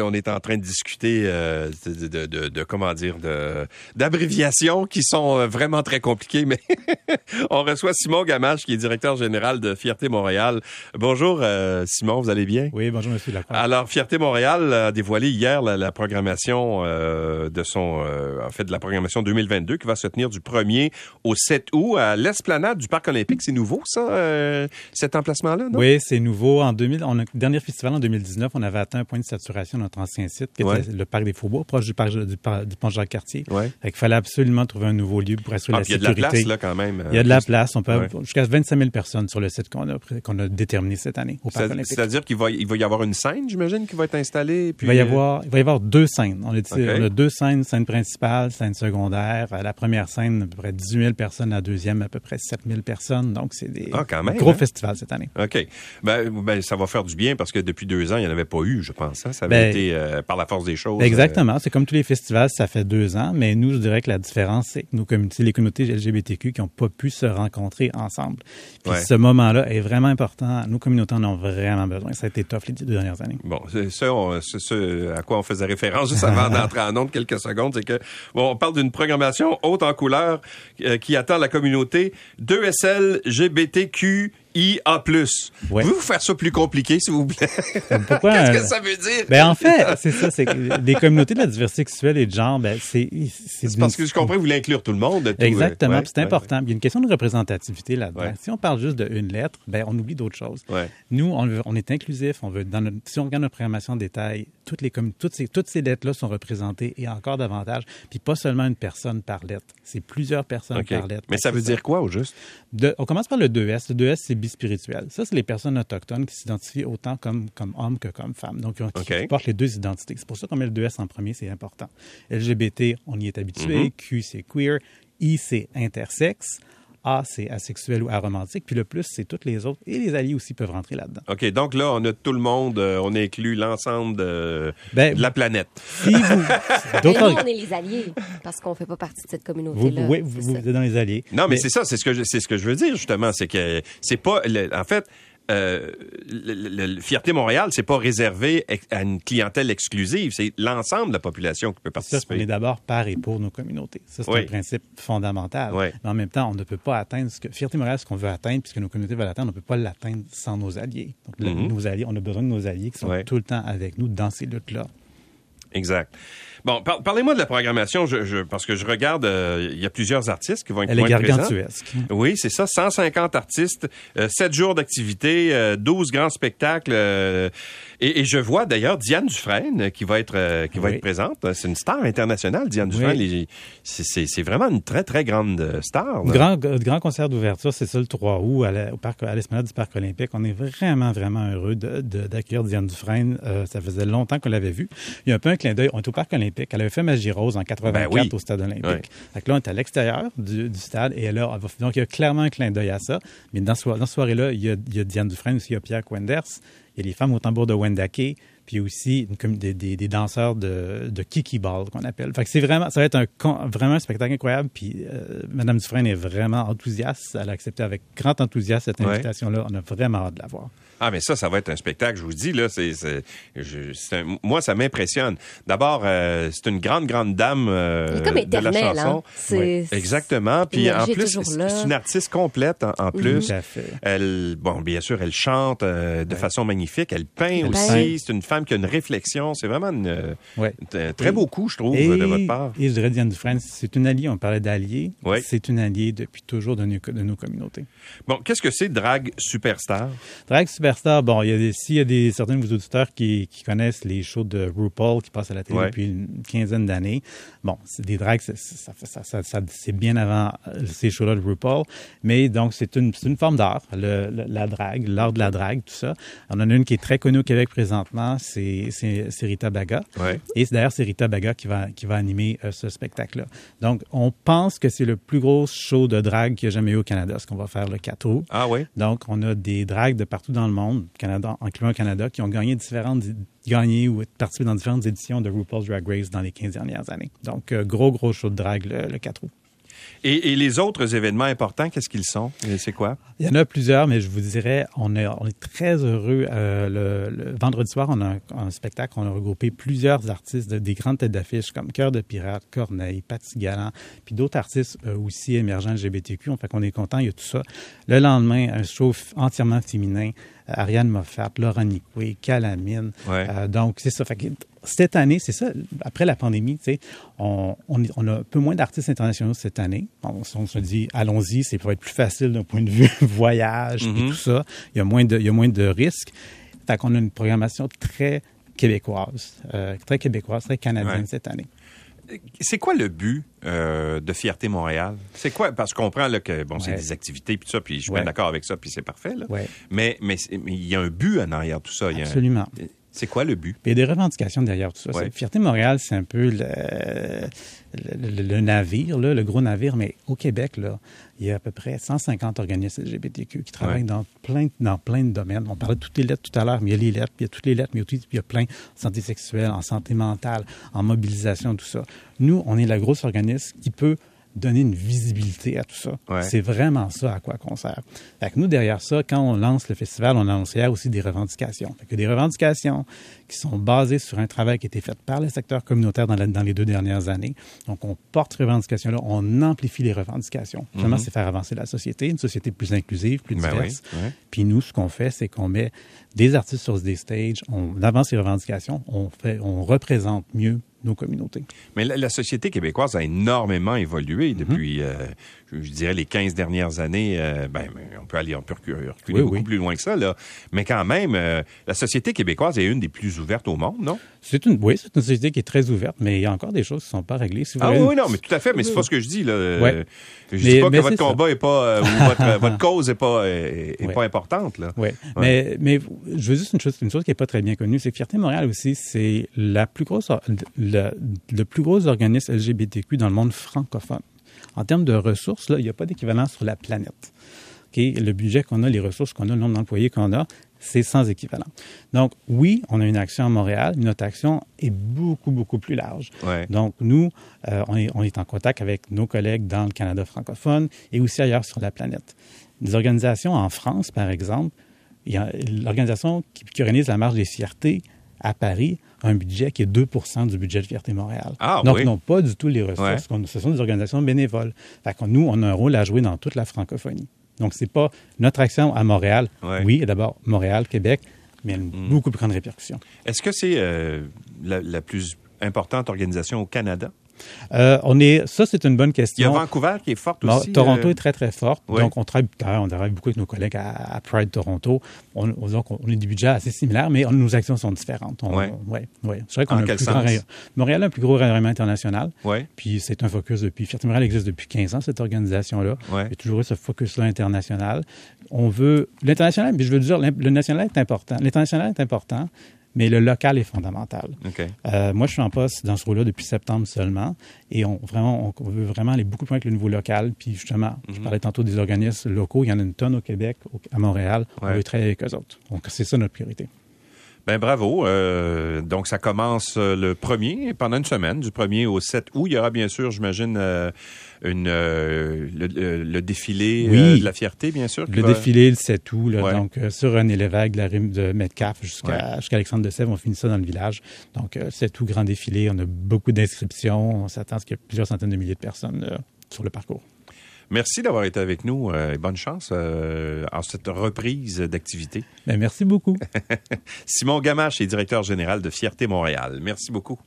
On est en train de discuter euh, de, de, de, de, comment dire de d'abréviations qui sont euh, vraiment très compliquées, mais on reçoit Simon Gamache qui est directeur général de Fierté Montréal. Bonjour euh, Simon, vous allez bien? Oui, bonjour Monsieur Lacroix. Alors Fierté Montréal a dévoilé hier la, la programmation euh, de son en fait de la programmation 2022 qui va se tenir du 1er au 7 août à l'esplanade du Parc olympique. C'est nouveau ça cet emplacement là, non? Oui, c'est nouveau en 2000 on a dernier festival en 2019, on avait atteint un point de saturation notre ancien site, qui Ouais. était le parc des Faubourgs, proche du, parc, du, pont Jacques-Cartier. Ouais. Qu'il fallait absolument trouver un nouveau lieu pour assurer Ah, la puis il y a de la sécurité. place là quand même. Il y a de la place. On peut Ouais. jusqu'à 25 000 personnes sur le site qu'on a, qu'on a déterminé cette année au Parc C'est- olympique. C'est-à-dire qu'il va, il va y avoir une scène, j'imagine, qui va être installée. Puis, Il va y euh, avoir, il va y avoir deux scènes. On a, dit- OK. on a deux scènes, scène principale, scène secondaire. À la première scène, à peu près 18 000 personnes. La deuxième, à peu près 7 000 personnes. Donc, c'est des Ah, quand même, gros hein? festivals cette année. OK. Ben, ben, ça va faire du bien parce que depuis deux ans, il n'y en avait pas eu, je pense. hein. Ça avait Ben, été euh, par la force des choses. Exactement. C'est comme tous les festivals, ça fait deux ans. Mais nous, je dirais que la différence, c'est que nos communautés, les communautés LGBTQ qui n'ont pas pu se rencontrer ensemble. Puis Ouais. ce moment-là est vraiment important. Nos communautés en ont vraiment besoin. Ça a été tough les deux dernières années. Bon, c'est ce à quoi on faisait référence juste avant d'entrer en onde quelques secondes, c'est que bon, on parle d'une programmation haute en couleur euh, qui attend la communauté 2SL GBTQIA+. Ouais. Pouvez-vous faire ça plus compliqué, s'il vous plaît? Pourquoi? Qu'est-ce que euh, ça veut dire? Ben en fait, c'est ça, c'est les communautés de la diversité sexuelle et de genre, ben c'est c'est parce que je comprends, vous voulez inclure tout le monde. tout, Exactement, euh, c'est ouais, important. Il y a une question de représentativité là-dedans. Si on parle juste d'une lettre, ben on oublie d'autres choses. Nous, on, veut- on est inclusif. On veut dans notre, si on regarde notre programmation en détail, toutes les toutes ces toutes ces lettres-là sont représentées et encore davantage. Puis pas seulement une personne par lettre, c'est plusieurs personnes par lettre. Mais ça veut dire quoi, au juste? de- on commence par le 2S. Le 2S, c'est bispirituel. Ça, c'est les personnes autochtones qui s'identifient autant comme, comme hommes que comme femmes. Donc, qui, OK. qui portent les deux identités. C'est pour ça qu'on met le 2S en premier, c'est important. LGBT, on y est habitué. Mhm. Q, c'est queer. I, c'est intersexe. A, c'est asexuel ou aromantique. Puis le plus, c'est toutes les autres. Et les alliés aussi peuvent rentrer là-dedans. OK, donc là, on a tout le monde, euh, on inclut l'ensemble de, Ben, de la planète. Si vous... Mais d'autres- nous, on est les alliés, parce qu'on fait pas partie de cette vous, communauté-là. oui, vous, êtes dans les alliés. Non, mais, c'est ça, c'est ce que je, c'est ce que je veux dire justement, c'est que c'est pas, le- en fait, euh, le, le- le Fierté Montréal, c'est pas réservé à une clientèle exclusive, c'est l'ensemble de la population qui peut participer. d'abord par et pour nos communautés. Ça, c'est Oui. un principe fondamental. Oui. Mais en même temps, on ne peut pas atteindre ce que Fierté Montréal, ce qu'on veut atteindre, puisque nos communautés veulent atteindre, on ne peut pas l'atteindre sans nos alliés. Donc, Mhm. nos alliés, on a besoin de nos alliés qui sont Oui. tout le temps avec nous dans ces luttes-là. Exact. Bon, par- parlez-moi de la programmation, je, je- parce que je regarde, euh, il y a plusieurs artistes qui vont être, Elle est gargantuesque. Oui, c'est ça, 150 artistes, euh, 7 jours d'activité, euh, 12 grands spectacles. euh, et, et je vois d'ailleurs Diane Dufresne qui va être euh, qui va Oui. être présente. C'est une star internationale, Diane. Dufresne. C'est vraiment une très, très grande star. là. Grand, grand concert d'ouverture, c'est ça le 3 août à la- au parc, à l'esplanade du Parc olympique. On est vraiment, vraiment heureux d'accueillir Diane Dufresne. Ça faisait longtemps qu'on l'avait vue. Il y a un peu un clin d'œil. On est au Parc olympique. Elle avait fait Magie Rose en 84 Ben oui. au stade olympique. Fait que là, on est à l'extérieur du, du stade et là, donc il y a clairement un clin d'œil à ça. Mais dans, ce dans cette soirée-là, il y, a, il y a Diane Dufresne aussi, il y a Pierre Quenders, il y a les femmes au tambour de Wendake, puis aussi une des, des- des danseurs de, de Kiki Ball qu'on appelle. Fait que c'est vraiment, ça va être un, vraiment un spectacle incroyable. Puis euh, Madame Dufresne est vraiment enthousiaste. Elle a accepté avec grand enthousiasme cette Ouais. invitation-là. On a vraiment hâte de la voir. Ah, mais ça, ça va être un spectacle, je vous dis, là, c'est, c'est, je- c'est un- moi, ça m'impressionne. D'abord, euh, c'est une grande, grande dame euh, Elle est comme de la éternelle, chanson. hein. C'est- Exactement. Puis en plus, c'est une artiste complète en, en plus. Elle, bon, bien sûr, elle chante euh, de façon magnifique. Elle peint Elle aussi. C'est une femme qui a une réflexion. C'est vraiment une, euh, Ouais. un très beau coup, je trouve, Et, de votre part. et je dirais Diane Dufresne, c'est une alliée. On parlait d'alliés. Oui. C'est une alliée depuis toujours de nos, de nos communautés. Bon, qu'est-ce que c'est Drag Superstar? Drag Superstar, bon, il y a des, s'il y a des, certains de vos auditeurs qui, qui connaissent les shows de RuPaul qui passent à la télé Ouais. depuis une quinzaine d'années, bon, c'est des drags, c'est- ça, fait- ça, ça, ça- c'est bien avant euh, ces shows-là de RuPaul, mais donc c'est une, c'est une forme d'art, le- le- la drague, l'art de la drague, tout ça. On en a une qui est très connue au Québec présentement, c'est, Rita Baga. Ouais. Et c'est d'ailleurs c'est Rita Baga qui va, qui va animer euh, ce spectacle-là. Donc, on pense que c'est le plus gros show de drague qu'il y a jamais eu au Canada, ce qu'on va faire le 4 août. Ah oui? Donc, on a des dragues de partout dans le monde, Canada, incluant le Canada, qui ont gagné différentes, gagné ou participé dans différentes éditions de RuPaul's Drag Race dans les 15 dernières années. Donc, euh, gros, gros show de drague le, le 4 août. Et, et les autres événements importants, qu'est-ce qu'ils sont? C'est quoi? Il y en a plusieurs, mais je vous dirais, on est, on est très heureux. Euh, le, le vendredi soir, on a un, un spectacle, on a regroupé plusieurs artistes, de- des grandes têtes d'affiche comme Cœur de Pirate, Corneille, Paty Galland, puis d'autres artistes euh, aussi émergents LGBTQ. On fait qu'on est content, il y a tout ça. Le lendemain, un show entièrement féminin, Ariane Moffat, Laurent Nicoué, Calamine. Ouais. Euh, donc, c'est ça. Fait que cette année, c'est ça, après la pandémie, tu sais, on, on, est- on a un peu moins d'artistes internationaux cette année. On, on se dit, allons-y, c'est pour être plus facile d'un point de vue voyage et tout ça. Il y a moins de, il y a moins de risques. Fait qu'on a une programmation très québécoise, euh, très québécoise, très canadienne Ouais. cette année. C'est quoi le but euh, de Fierté Montréal? C'est quoi? Parce qu'on comprend là, que bon, c'est des activités puis tout ça, puis je suis Ouais. bien d'accord avec ça, puis c'est parfait. Là. Ouais. Mais mais c'est- mais il y a un but en arrière tout ça. Il y a un- Absolument. C'est quoi le but? Puis il y a des revendications derrière tout ça. Ouais. Fierté Montréal, c'est un peu le, le- le- le navire, là, le gros navire, mais au Québec, là, il y a à peu près 150 organismes LGBTQ qui travaillent Ouais. dans, plein, dans plein de domaines. On parlait de toutes les lettres tout à l'heure, mais il y a les lettres, puis il y a toutes les lettres, mais aussi il y a plein en santé sexuelle, en santé mentale, en mobilisation, tout ça. Nous, on est le gros organisme qui peut donner une visibilité à tout ça. Ouais. C'est vraiment ça à quoi qu'on sert. Fait que nous, derrière ça, quand on lance le festival, on annonce hier aussi des revendications. Fait que des revendications qui sont basées sur un travail qui a été fait par le secteur communautaire dans, la- dans les deux dernières années. Donc, on porte ces revendications-là, on amplifie les revendications. Finalement, c'est faire avancer la société, une société plus inclusive, plus Ben diverse. oui, ouais. Puis nous, ce qu'on fait, c'est qu'on met des artistes sur des stages, on avance les revendications, on, fait, on représente mieux nos communautés. Mais la, la société québécoise a énormément évolué depuis, euh, je, je dirais, les 15 dernières années. Euh, ben, mais on peut aller, on peut reculer, reculer Oui, beaucoup oui. plus loin que ça, là. Mais quand même, euh, la société québécoise est une des plus ouvertes au monde, non? C'est une, oui, c'est une société qui est très ouverte, mais il y a encore des choses qui ne sont pas réglées. Si vous Ah oui, voulez- oui, non, mais tout à fait, mais c'est pas ce que je dis, là. Euh, Ouais. Je Mais- dis pas que votre ça. combat est pas, euh, ou votre, votre cause est pas, est, est Ouais. pas importante, là. Oui, mais, mais je veux juste une chose, une chose qui n'est pas très bien connue, c'est que Fierté Montréal aussi, c'est la plus grosse, le, le plus gros organisme LGBTQ dans le monde francophone. En termes de ressources, là, il n'y a pas d'équivalent sur la planète. OK? Le budget qu'on a, les ressources qu'on a, le nombre d'employés qu'on a, c'est sans équivalent. Donc, oui, on a une action à Montréal, mais notre action est beaucoup, beaucoup plus large. Ouais. Donc, nous, euh, on, est, on est en contact avec nos collègues dans le Canada francophone et aussi ailleurs sur la planète. Des organisations en France, par exemple, l'organisation qui, qui organise la marche des fiertés à Paris a un budget qui est 2% du budget de Fierté Montréal. Ah, Donc, oui. ils n'ont pas du tout les ressources. Ouais. Ce sont des organisations bénévoles. Fait que nous, on a un rôle à jouer dans toute la francophonie. Donc, c'est pas notre action à Montréal. Ouais. Mm. Oui, d'abord Montréal, Québec, mais une beaucoup plus grande répercussion. Est-ce que c'est euh, la, la plus importante organisation au Canada? Euh, on est, ça, c'est une bonne Il y a question. Vancouver qui est forte Bon, aussi. Toronto euh, est très, très forte. Donc, on travaille, on travaille beaucoup avec nos collègues à, à Pride Toronto. On, on- donc, on a des budgets assez similaires, mais on- nos actions sont différentes. On, Ouais. ouais, ouais. C'est vrai qu'on a un plus grand rayon- Montréal a un plus gros rayonnement international. Ouais. Puis, c'est un focus depuis. Fierté Montréal existe depuis 15 ans, cette organisation-là. Il y a toujours eu ce focus-là international. On veut. L'international, mais je veux dire, le national est important. L'international est important, mais le local est fondamental. Euh, moi, je suis en poste dans ce rôle-là depuis septembre seulement, et on, vraiment, on veut vraiment aller beaucoup plus loin avec le niveau local. Puis justement, je Mhm. parlais tantôt des organismes locaux, il y en a une tonne au Québec, au- à Montréal. Ouais. On veut travailler avec eux autres. Donc, c'est ça notre priorité. Ben bravo. Euh, donc ça commence euh, le 1er pendant une semaine, du 1er au 7 août. Il y aura bien sûr, j'imagine, euh, une euh, le, le- le défilé Oui. de la fierté, bien sûr. Le va- défilé, le 7 août, là, Ouais. donc sur René Lévesque, de la rime de Metcalf jusqu'à Alexandre de Sèvres, on finit ça dans le village. Donc, euh, 7 août, grand défilé, on a beaucoup d'inscriptions, on s'attend à ce qu'il y ait plusieurs centaines de milliers de personnes sur le parcours. Merci d'avoir été avec nous euh, et bonne chance euh, en cette reprise d'activité. Ben, merci beaucoup. Simon Gamache est directeur général de Fierté Montréal. Merci beaucoup.